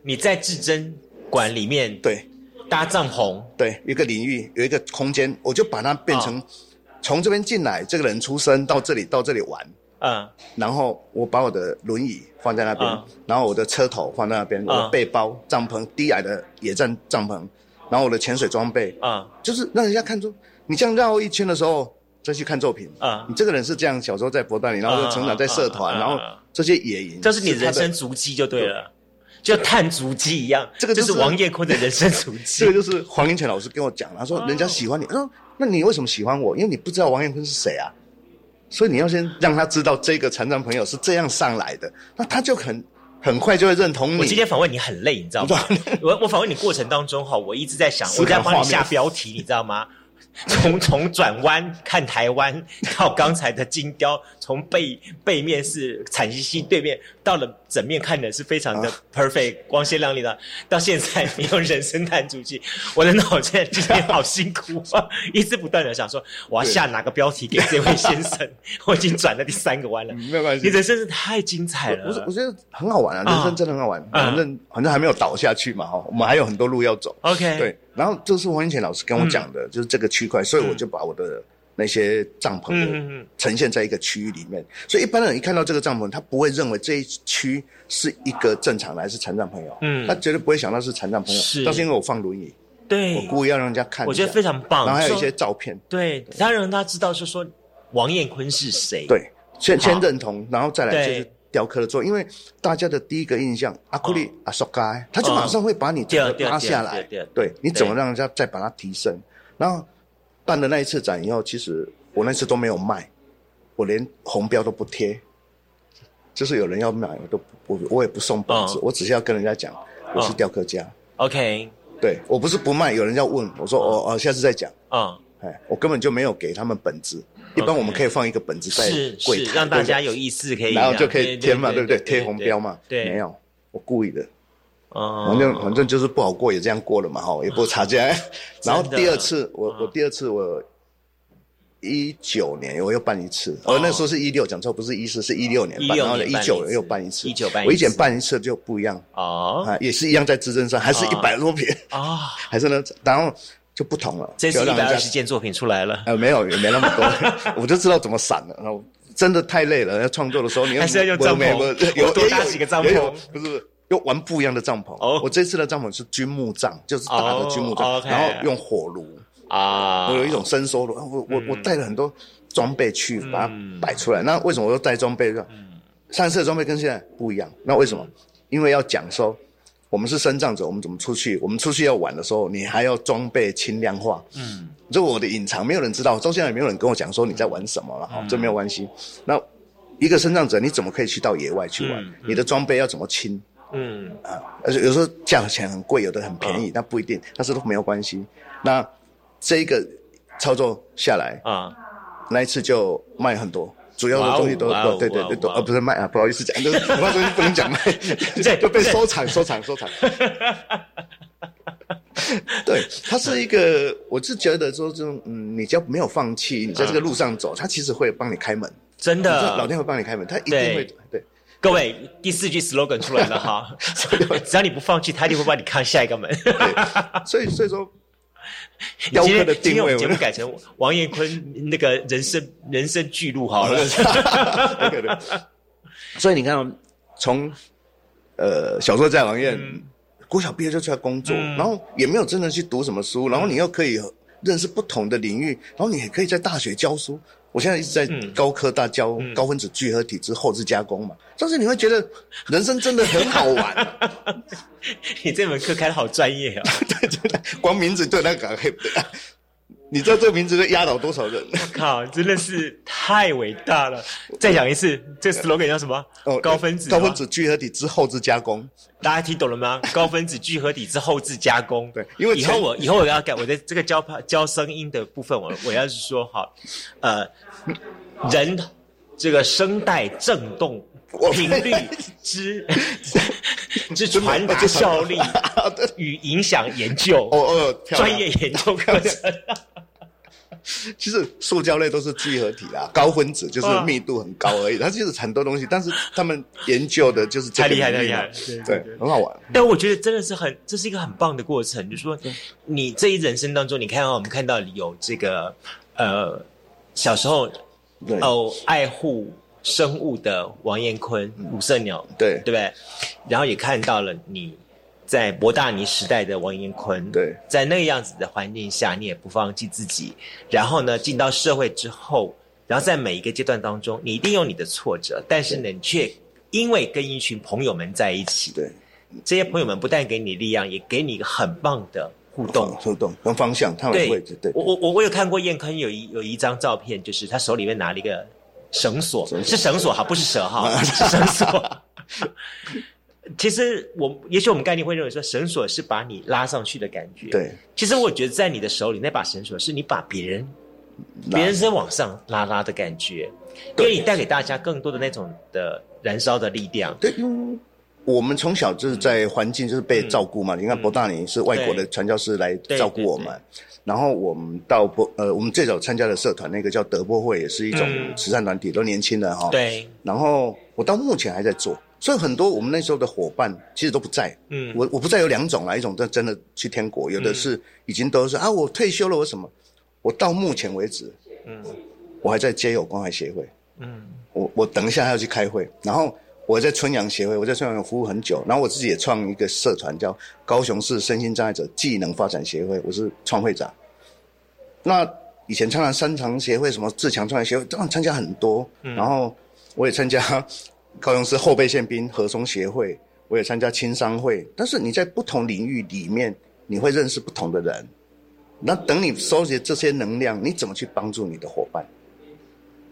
你在至臻馆里面对。搭帐篷，对，一个领域有一个空间，我就把它变成哦。从这边进来，这个人出生到这里到这里玩，嗯。然后我把我的轮椅放在那边，嗯。然后我的车头放在那边，我的背包、帐篷、低矮的野战帐篷，然后我的潜水装备，啊就是让人家看出你这样绕一圈的时候，再去看作品，啊你这个人是这样，小时候在博大里，然后就成长在社团，嗯嗯嗯然后这些野营，这是你人生足迹就对了，就探足迹一样，这个就是是王彦坤的人生足迹。<laughs> 这个。就是黄英权老师跟我讲，他说人家喜欢你，他说那你为什么喜欢我？因为你不知道王彦坤是谁啊，所以你要先让他知道这个残障朋友是这样上来的，那他就很很快就会认同你。我今天访问你很累，你知道吗？我我访问你过程当中哈，我一直在想，我在帮你下标题，你知道吗？<laughs> 从从转弯看台湾到刚才的金雕，<laughs> 从背背面是惨兮兮，对面到了整面看的是非常的 perfect、光鲜亮丽的，到现在你用人生探出去，<laughs> 我的脑袋今天好辛苦啊，一直不断的想说我要下哪个标题给这位先生，我已经转了第三个弯了，没有关系。你人生是太精彩了，我觉得很好玩啊，啊人生真的很好玩。啊。反正反正还没有倒下去嘛，哈，我们还有很多路要走。OK 对，然后这是黄英前老师跟我讲的，就是这个区块，所以我就把我的那些帐篷呈现在一个区域里面。所以一般人一看到这个帐篷，他不会认为这一区是一个正常的还是残障朋友，嗯。他绝对不会想到是残障朋友。是。但是因为我放轮椅，对，我故意要让人家看，我觉得非常棒。然后还有一些照片，对，他让他知道是说，王彦坤是谁？对，先先认同，然后再来就是雕刻的做，因为大家的第一个印象，阿库利阿索盖，他就马上会把你拉下来，对，你怎么让人家再把它提升？然后办了那一次展以后，其实我那次都没有卖，我连红标都不贴，就是有人要买，我都我我也不送本子，我只是要跟人家讲我是雕刻家。OK，对我不是不卖，有人要问我说哦哦，下次再讲。嗯，哎，我根本就没有给他们本子。一般我们可以放一个本子在柜台，让大家有意思可以，然后就可以贴嘛，对不对？贴红标嘛。对，没有，我故意的。哦，反正反正就是不好过，也这样过了嘛，哈，也不差价。<laughs> 然后第二次，我我第二次我一九年我又办一次，哦，那时候是一六，讲错，不是一四，是一六年办，然后一九年又办一次，一九办，我一减办一次就不一样哦，啊，也是一样在资政上，还是一百多平啊，<laughs> 还是呢，然后。就不同了，这次一百二十件作品出来了。呃，没有，也没那么多，<laughs> 我就知道怎么散了。然后真的太累了，要创作的时候，你还是要用帐篷，有 <laughs> 多搭几个帐篷？不是，又玩不一样的帐篷。哦，我这次的帐篷是军木帐，就是大的军木帐，然后用火炉啊，我有一种伸缩的。我我我带了很多装备去把它摆出来。那为什么我要带装备？上次的装备跟现在不一样。那为什么？因为要讲说。我们是生障者，我们怎么出去？我们出去要玩的时候，你还要装备轻量化。嗯，这我的隐藏，没有人知道。到现在也没有人跟我讲说你在玩什么了。哈，这没有关系。那一个生障者，你怎么可以去到野外去玩？你的装备要怎么轻？嗯啊，而且有时候价钱很贵，有的很便宜，那不一定，但是都没有关系。那这一个操作下来啊，那一次就卖很多。主要的东西都都对对对都呃不是卖啊不好意思讲，就是很多东西不能讲卖，<laughs> 就被收藏收藏收藏。<laughs> 对，它是一个，我是觉得说这种嗯，你只要没有放弃，你在这个路上走，它其实会帮你开门。真的，老天会帮你开门，它一定会对。各位，第四句 slogan 出来了哈，<laughs> 只要你不放弃，他一定会帮你开下一个门。所以所以说。今天今天我们节目改成王彦坤那个人生 <laughs> 人生巨鹿好了。<laughs> 所以你看，从呃小时候在王院，国小毕业就出来工作，然后也没有真的去读什么书，然后你又可以认识不同的领域，然后你也可以在大学教书。我现在一直在高科大教高分子聚合体之后置加工嘛，但是你会觉得人生真的很好玩。<laughs> 你这门课开的好专业 <laughs> 啊！对，对对，光名字对那个，你知道这个名字会压倒多少人？我靠，真的是太伟大了！再讲一次，这 slogan 叫什么？哦，高分子高分子聚合体之后置加工。大家听懂了吗？<laughs> 高分子聚合体之后置加工。对，因为以后我以后我要改我的这个教教声音的部分，我我要是说好，呃。人这个声带振动频率之 <laughs> 之传达效力与影响研究哦哦，专业研究课程。<laughs> 其实塑胶类都是聚合体啦，高分子就是密度很高而已。它就是很多东西，但是他们研究的就是太厉害太厉害，对，很好玩。但我觉得真的是很，这是一个很棒的过程。就是说，你这一人生当中，你看到我们看到有这个呃。小时候，哦，爱护生物的王彦坤，五色鸟，对对不对？然后也看到了你在博大尼时代的王彦坤，对，在那个样子的环境下，你也不放弃自己。然后呢，进到社会之后，然后在每一个阶段当中，你一定有你的挫折，但是呢，你却因为跟一群朋友们在一起，对，这些朋友们不但给你力量，也给你一个很棒的。互动，互动跟方向，他们的位置。对，我我我我有看过燕坤有一有一张照片，就是他手里面拿了一个绳索，是绳索哈，不是蛇哈，<laughs> 是绳索。其实我也许我们概念会认为说，绳索是把你拉上去的感觉。对，其实我觉得在你的手里那把绳索，是你把别人别人在往上拉拉的感觉，因为你带给大家更多的那种的燃烧的力量。对。我们从小就是在环境就是被照顾嘛，你看博大尼是外国的传教士来照顾我们，然后我们到博呃，我们最早参加的社团那个叫德波会，也是一种慈善团体，都年轻人哈。对。然后我到目前还在做，所以很多我们那时候的伙伴其实都不在。嗯。我我不在有两种啦，一种真真的去天国，有的是已经都是啊，我退休了，我什么？我到目前为止，嗯，我还在街友关怀协会。嗯。我我等一下还要去开会，然后。我在春阳协会，我在春阳服务很久，然后我自己也创一个社团，叫高雄市身心障碍者技能发展协会，我是创会长。那以前参加三长协会、什么自强创业协会，这样参加很多。然后我也参加高雄市后备宪兵合松协会，我也参加青商会。但是你在不同领域里面，你会认识不同的人。那等你收集这些能量，你怎么去帮助你的伙伴？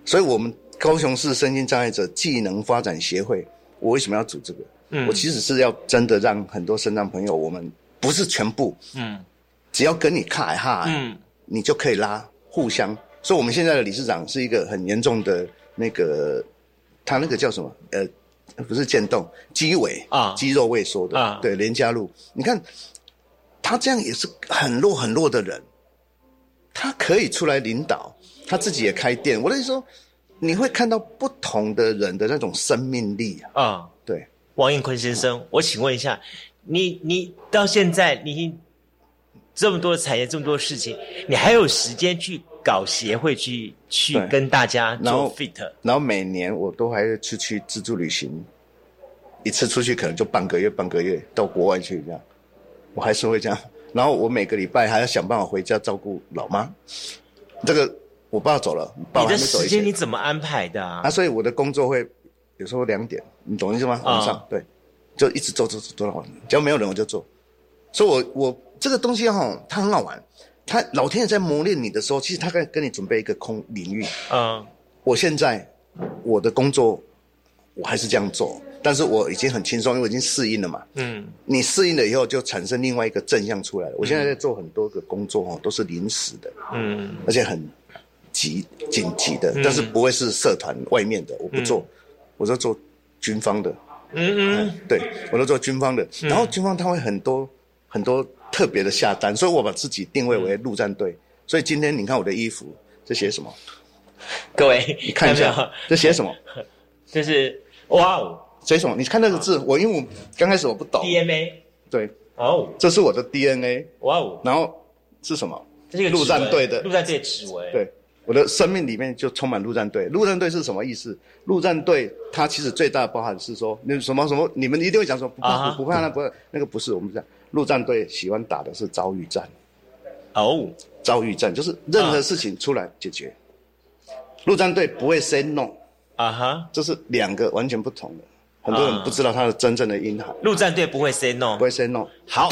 所以，我们高雄市身心障碍者技能发展协会，我为什么要组这个？嗯，我其实是要真的让很多身障朋友，我们不是全部，嗯，只要跟你卡一下，嗯，你就可以拉互相。所以，我们现在的理事长是一个很严重的那个，他那个叫什么？呃，不是渐冻，肌萎啊，肌肉萎缩的啊，对，连家路。你看，他这样也是很弱很弱的人，他可以出来领导，他自己也开店。我的意思说，你会看到不同的人的那种生命力啊。啊，对。王应坤先生，我请问一下，你你到现在你这么多的产业，这么多的事情，你还有时间去搞协会，去去跟大家做 fit？然后每年我都还出去自助旅行，一次出去可能就半个月，半个月到国外去这样，我还是会这样。<laughs> 然后我每个礼拜还要想办法回家照顾老妈。这个我爸走了，你的时间你怎么安排的啊？啊，所以我的工作会。有时候两点，你懂意思吗？晚上对，就一直做做做做到晚上，只要没有人我就做。所以，我我这个东西哈，它很好玩。它老天爷在磨练你的时候，其实他在跟你准备一个空领域。嗯，我现在我的工作我还是这样做，但是我已经很轻松，因为我已经适应了嘛。嗯，你适应了以后，就产生另外一个正向出来了。我现在在做很多个工作哦，都是临时的，嗯，而且很急紧急的，但是不会是社团外面的，我不做。我在做军方的，嗯嗯，对我都做军方的，然后军方他会很多很多特别的下单，所以我把自己定位为陆战队。所以今天你看我的衣服，这写什么？各位，你看一下，这写什么？<laughs> 这是哇哦，写什么？你看那个字，我因为我刚开始我不懂 DNA，对，哦，这是我的 DNA，哇哦，然后是什么？这是陆战队的陆战队指纹，对。我的生命里面就充满陆战队。陆战队是什么意思？陆战队它其实最大的包含是说，那什么什么，你们一定会讲说不怕不怕那不那个不是我们讲陆战队喜欢打的是遭遇战。哦，遭遇战就是任何事情出来解决。陆战队不会 say no。啊哈，这是两个完全不同的，很多人不知道它的真正的意涵。陆战队不会 say no，不会 say no。好。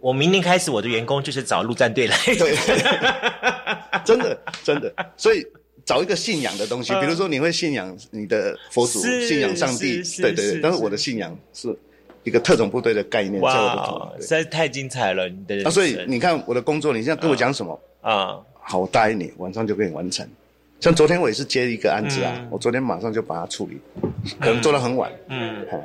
我明年开始，我的员工就是找陆战队来。对，<laughs> 真的真的，所以找一个信仰的东西，比如说你会信仰你的佛祖，信仰上帝，对对对。但是我的信仰是一个特种部队的概念，哇，实在太精彩了！你的那所以你看我的工作，你现在跟我讲什么啊？好，我答应你，晚上就给你完成。像昨天我也是接一个案子啊，我昨天马上就把它处理，可能做到很晚。嗯，好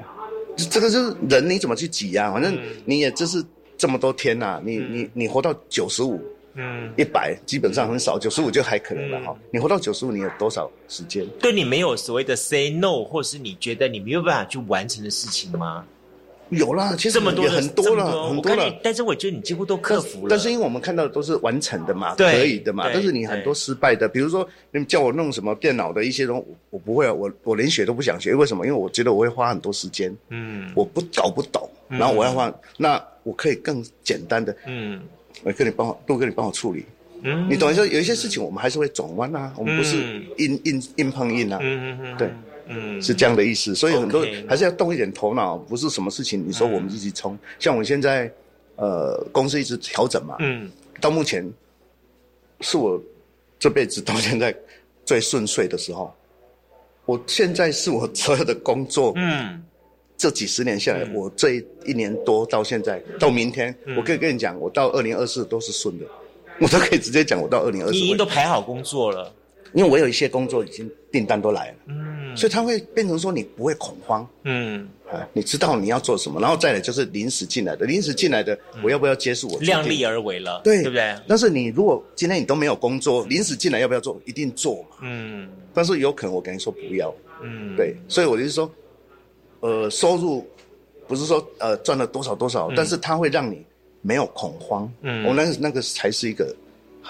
这个就是人你怎么去挤啊？反正你也就是。这么多天呐，你你你活到九十五，嗯，一百基本上很少，九十五就还可能了哈。你活到九十五，你有多少时间？对你没有所谓的 say no，或是你觉得你没有办法去完成的事情吗？有啦，其实这么多很多了，很多了。但是我觉得你几乎都克服了。但是因为我们看到的都是完成的嘛，可以的嘛。但是你很多失败的，比如说你叫我弄什么电脑的一些东西，我不会啊，我我连学都不想学。为什么？因为我觉得我会花很多时间。嗯，我不搞不懂，然后我要花，那我可以更简单的，嗯，我跟你帮我，都跟你帮我处理。嗯，你懂？说有一些事情我们还是会转弯啊，我们不是硬硬硬碰硬啊。嗯嗯嗯，对。嗯，是这样的意思，所以很多还是要动一点头脑，不是什么事情你说我们一起冲。像我现在，呃，公司一直调整嘛，嗯，到目前是我这辈子到现在最顺遂的时候。我现在是我所有的工作，嗯，这几十年下来，我这一年多到现在到明天，我可以跟你讲，我到二零二四都是顺的，<laughs> 我都可以直接讲，我到二零二四。你已经都排好工作了。因为我有一些工作已经订单都来了，嗯，所以它会变成说你不会恐慌，嗯，啊，你知道你要做什么，然后再来就是临时进来的，临时进来的我要不要接受？我量力而为了，对，对不对？但是你如果今天你都没有工作，临时进来要不要做？一定做嘛，嗯，但是有可能我跟你说不要，嗯，对，所以我就是说，呃，收入不是说呃赚了多少多少，但是它会让你没有恐慌，嗯，我那那个才是一个，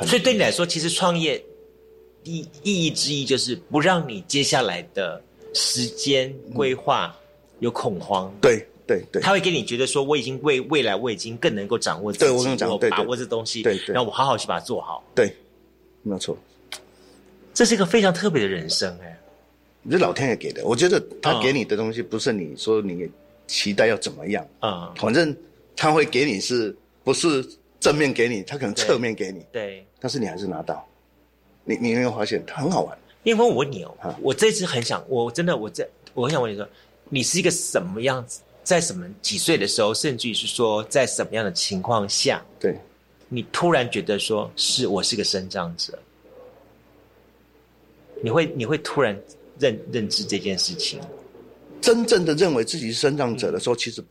所以对你来说，其实创业。意意义之一就是不让你接下来的时间规划有恐慌。对对对，他会给你觉得说，我已经为未来我已经更能够掌握自己，我把握这东西，对对，然后我好好去把它做好。对，没有错。这是一个非常特别的人生哎，这老天爷给的。我觉得他给你的东西不是你说你期待要怎么样啊，反正他会给你是不是正面给你，他可能侧面给你，对，但是你还是拿到。你你有没有发现它很好玩？因为我问你哦，我这次很想，我真的我在我很想问你说，你是一个什么样子？在什么几岁的时候，甚至于是说在什么样的情况下，对，你突然觉得说是我是个生长者，你会你会突然认认知这件事情，真正的认为自己是生长者的时候，其实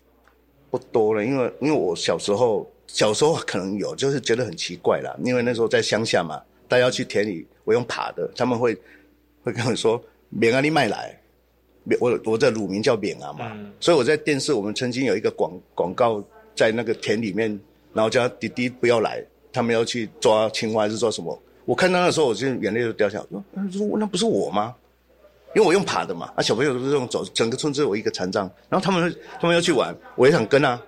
不多了，因为因为我小时候小时候可能有，就是觉得很奇怪啦，因为那时候在乡下嘛，大家要去田里，我用爬的，他们会会跟我说免啊，你卖来。我我的乳名叫免啊嘛，所以我在电视，我们曾经有一个广广告在那个田里面，然后叫弟弟不要来，他们要去抓青蛙还是抓什么？我看到那时候，我就眼泪就掉下来，说那不是我吗？因为我用爬的嘛，啊小朋友都是用走，整个村只有我一个残障，然后他们他们要去玩，我也想跟啊，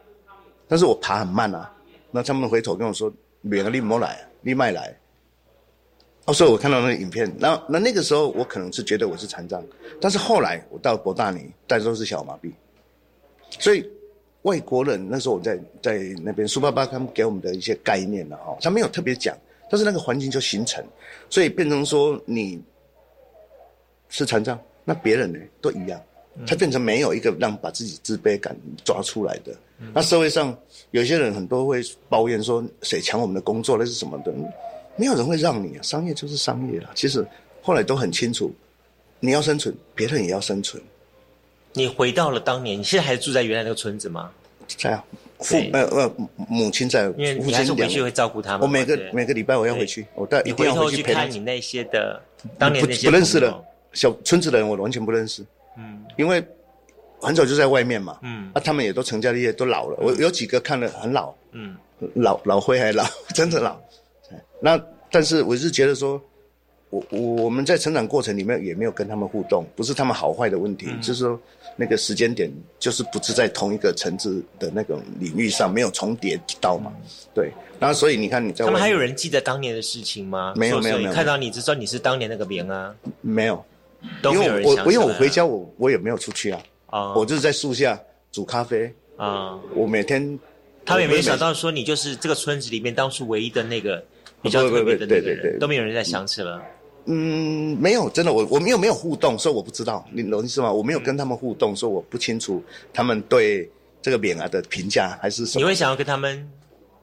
但是我爬很慢啊，那他们回头跟我说，扁啊你莫来，你麦来。哦，所以我看到那个影片，那那那个时候我可能是觉得我是残障，但是后来我到博大尼，大家都是小麻痹，所以外国人那时候我在在那边，苏爸爸他们给我们的一些概念呢，哈，他没有特别讲，但是那个环境就形成，所以变成说你是残障，那别人呢都一样，他变成没有一个让把自己自卑感抓出来的。那社会上有些人很多会抱怨说谁抢我们的工作那是什么的。没有人会让你啊，商业就是商业了。其实后来都很清楚，你要生存，别人也要生存。你回到了当年，你现在还住在原来那个村子吗？在啊，父呃呃母亲在，因为你还是回去会照顾他们。我每个每个礼拜我要回去，我带你回头去看你那些的当年那些不认识的小村子的人，我完全不认识。嗯，因为很早就在外面嘛。嗯，啊，他们也都成家立业，都老了。我有几个看了很老，嗯，老老灰还老，<laughs> 真的老。那但是我是觉得说，我我我们在成长过程里面也没有跟他们互动，不是他们好坏的问题，就是说那个时间点就是不是在同一个层次的那种领域上没有重叠到嘛？对，然后所以你看你在他们还有人记得当年的事情吗？没有没有没有，看到你就说你是当年那个名啊？没有，都没有人想。我因为我回家我我也没有出去啊，啊，我就是在树下煮咖啡啊，我每天他们也没想到说你就是这个村子里面当初唯一的那个。比较特别的那个人，都没有人在想起了。嗯，没有，真的，我我们又没有互动，所以我不知道，你懂意思吗？我没有跟他们互动，所以我不清楚他们对这个扁儿的评价还是什么。你会想要跟他们？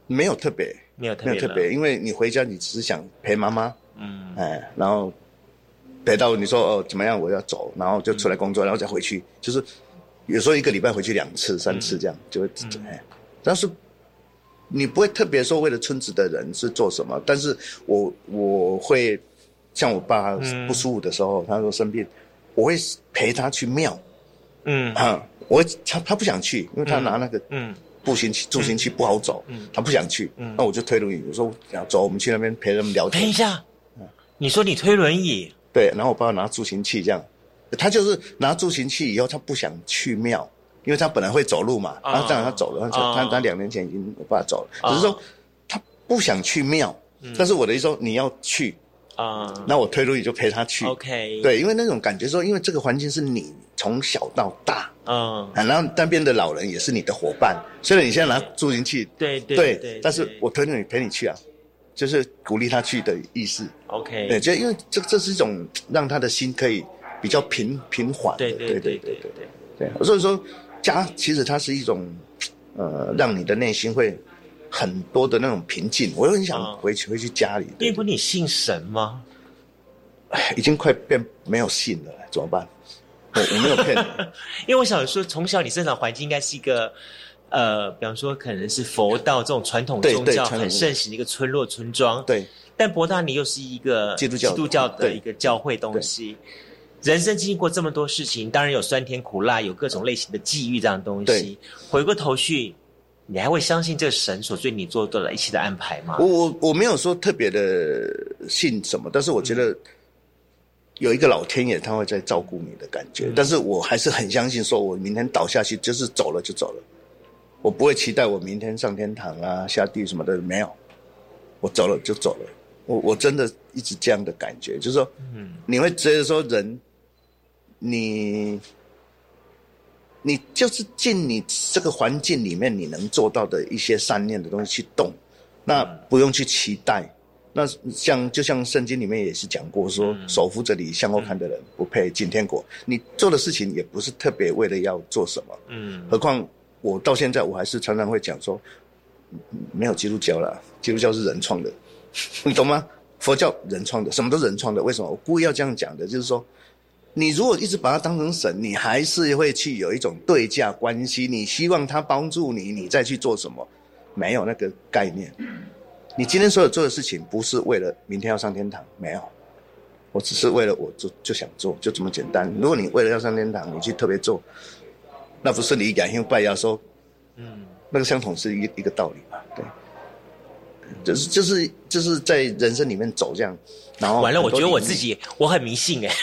没有特别，没有特别，特别，因为你回家，你只是想陪妈妈，嗯，哎，然后陪到你说哦怎么样，我要走，然后就出来工作，然后再回去，就是有时候一个礼拜回去两次、三次这样，就会哎，但是。你不会特别说为了村子的人是做什么，但是我我会像我爸不舒服的时候，他说生病，我会陪他去庙，嗯。啊，我他他不想去，因为他拿那个嗯。步行器助行器不好走，嗯，他不想去，嗯，那我就推轮椅，我说走，我们去那边陪他们聊天。等一下，你说你推轮椅？对，然后我爸拿助行器这样，他就是拿助行器以后，他不想去庙。因为他本来会走路嘛，然后这样他走了，他他两年前已经没办法走了。只是说他不想去庙，但是我的意思说你要去啊，那我推路你就陪他去。OK，对，因为那种感觉说，因为这个环境是你从小到大，嗯，然后那边的老人也是你的伙伴。虽然你现在拿住进去，对对对，但是我推着你陪你去啊，就是鼓励他去的意思。OK，对，就因为这这是一种让他的心可以比较平平缓。对对对对对，所以说。家其实它是一种，呃，让你的内心会很多的那种平静。我又很想回去回去家里。因为你信神吗？已经快变没有信了，怎么办？我我没有骗你。<laughs> 因为我想说，从小你生长环境应该是一个，呃，比方说可能是佛道这种传统宗教很盛行的一个村落村庄。对。但博大尼又是一个基督教基督教的一个教会东西。人生经历过这么多事情，当然有酸甜苦辣，有各种类型的际遇这样东西。回过头去，你还会相信这个神所对你做的一切的安排吗？我我我没有说特别的信什么，但是我觉得有一个老天爷他会在照顾你的感觉。但是我还是很相信，说我明天倒下去就是走了就走了，我不会期待我明天上天堂啊、下地什么的，没有，我走了就走了。我我真的一直这样的感觉，就是说，嗯，你会觉得说人，你，你就是进你这个环境里面，你能做到的一些善念的东西去动，那不用去期待。那像就像圣经里面也是讲过，说手扶着你向后看的人不配进天国。你做的事情也不是特别为了要做什么，嗯，何况我到现在我还是常常会讲说，没有基督教了，基督教是人创的，你懂吗？佛教人创的，什么都人创的。为什么我故意要这样讲的？就是说，你如果一直把它当成神，你还是会去有一种对价关系。你希望他帮助你，你再去做什么？没有那个概念。你今天所有做的事情，不是为了明天要上天堂，没有，我只是为了我就就想做，就这么简单。如果你为了要上天堂，你去特别做，那不是你感兴拜要说，嗯，那个相同是一一个道理嘛，对，就是就是就是在人生里面走这样，然后完了，我觉得我自己我很迷信 <laughs> 哎，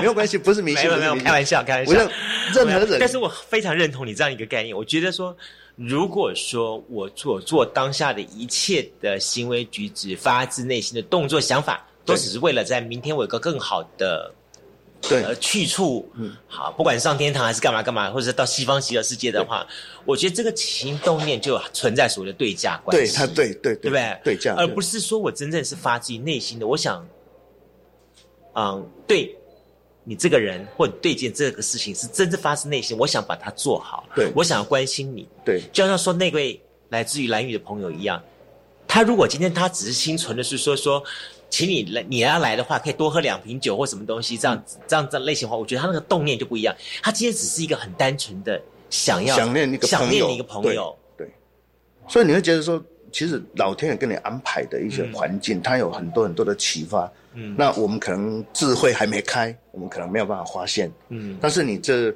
没有关系，不是迷信，没有开玩笑，开玩笑，任何人，但是我非常认同你这样一个概念，我觉得说。如果说我做做当下的一切的行为举止，发自内心的动作想法，都只是为了在明天我有个更好的对去处，嗯，好，不管上天堂还是干嘛干嘛，或者是到西方极乐世界的话，我觉得这个起心动念就存在所谓的对价关系，对他对对对不对？对价，而不是说我真正是发自于内心的，我想，嗯，对。你这个人或者对件这个事情是真正发自内心，我想把它做好。对，我想要关心你。对，就像说那位来自于蓝宇的朋友一样，他如果今天他只是心存的是说说，请你来你要来的话，可以多喝两瓶酒或什么东西，这样子这样这类型的话，我觉得他那个动念就不一样。他今天只是一个很单纯的想要想念一个想念一个朋友。对，所以你会觉得说，其实老天爷跟你安排的一些环境，他有很多很多的启发。嗯，那我们可能智慧还没开，我们可能没有办法发现。嗯，但是你这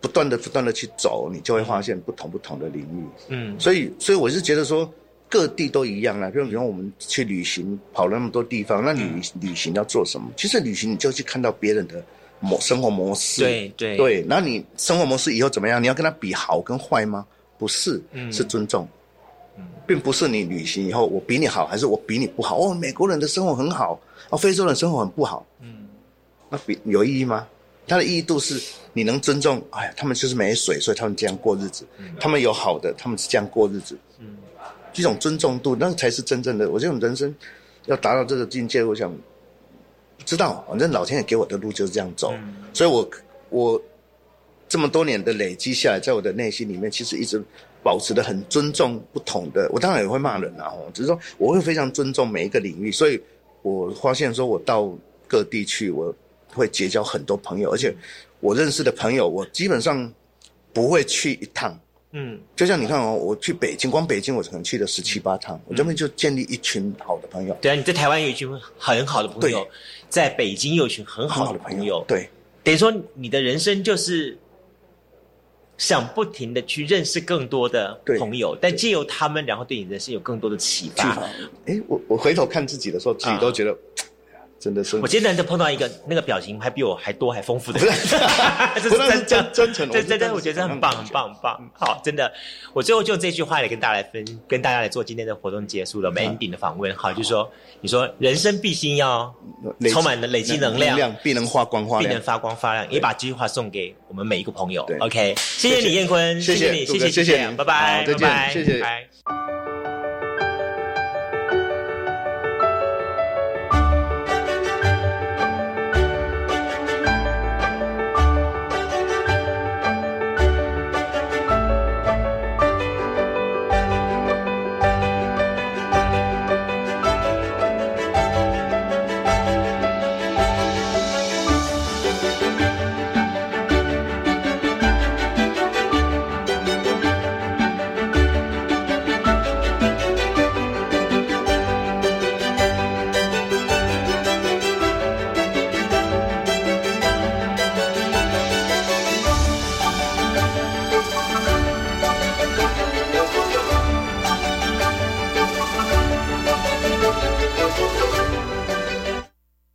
不断的、不断的去走，你就会发现不同不同的领域。嗯，所以，所以我是觉得说，各地都一样啦。比如，比如我们去旅行，跑了那么多地方，那你旅行要做什么？其实旅行你就去看到别人的模生活模式。对对对，那你生活模式以后怎么样？你要跟他比好跟坏吗？不是，是尊重。并不是你旅行以后我比你好，还是我比你不好？哦，美国人的生活很好，哦，非洲人生活很不好。嗯，那比有意义吗？它的意义度是你能尊重，哎，他们就是没水，所以他们这样过日子。他们有好的，他们是这样过日子。嗯，这种尊重度，那才是真正的。我这种人生要达到这个境界，我想知道，反正老天爷给我的路就是这样走。所以我我这么多年的累积下来，在我的内心里面，其实一直。保持的很尊重不同的，我当然也会骂人啊，只是说我会非常尊重每一个领域，所以我发现说我到各地去，我会结交很多朋友，而且我认识的朋友，我基本上不会去一趟，嗯，就像你看哦，我去北京，光北京我可能去了十七八趟，我这边就建立一群好的朋友。对啊，你在台湾有一群很好的朋友，在北京有一群很好的朋友，对，等于说你的人生就是。想不停的去认识更多的朋友，但借由他们，然后对你人生有更多的启发。哎，我我回头看自己的时候，自己都觉得。真的是，我今天难得碰到一个那个表情还比我还多还丰富的，<laughs> <laughs> 这是真真真诚，真真真，我觉得很棒很棒很棒。好，真的，我最后就这句话来跟大家来分，跟大家来做今天的活动结束了 ending 的访问。好，就是说，你说人生必须要充满了累积能量，必能发光发亮，必能发光发亮。也把这句话送给我们每一个朋友。OK，谢谢李彦坤，谢谢你，谢谢谢谢，拜拜，再见，谢谢，拜。